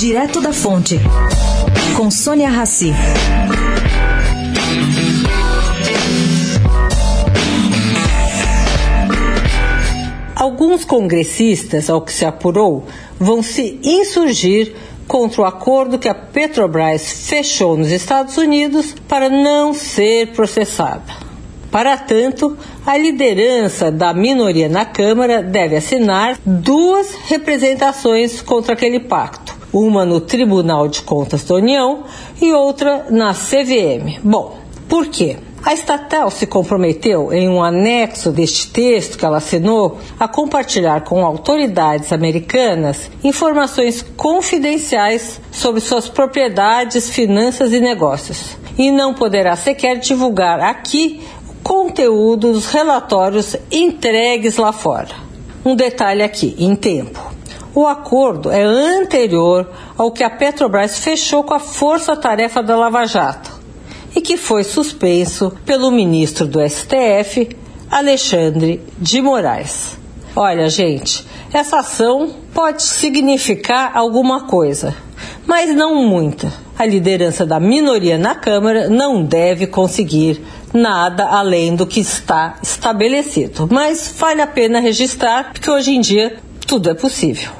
Direto da Fonte, com Sônia Rassi. Alguns congressistas, ao que se apurou, vão se insurgir contra o acordo que a Petrobras fechou nos Estados Unidos para não ser processada. Para tanto, a liderança da minoria na Câmara deve assinar duas representações contra aquele pacto, uma no Tribunal de Contas da União e outra na CVM. Bom, por quê? A estatal se comprometeu, em um anexo deste texto que ela assinou, a compartilhar com autoridades americanas informações confidenciais sobre suas propriedades, finanças e negócios. E não poderá sequer divulgar aqui o conteúdo dos relatórios entregues lá fora. Um detalhe aqui, em tempo. O acordo é anterior ao que a Petrobras fechou com a Força Tarefa da Lava Jato e que foi suspenso pelo ministro do STF, Alexandre de Moraes. Olha, gente, essa ação pode significar alguma coisa, mas não muita. A liderança da minoria na Câmara não deve conseguir nada além do que está estabelecido. Mas vale a pena registrar, porque hoje em dia tudo é possível.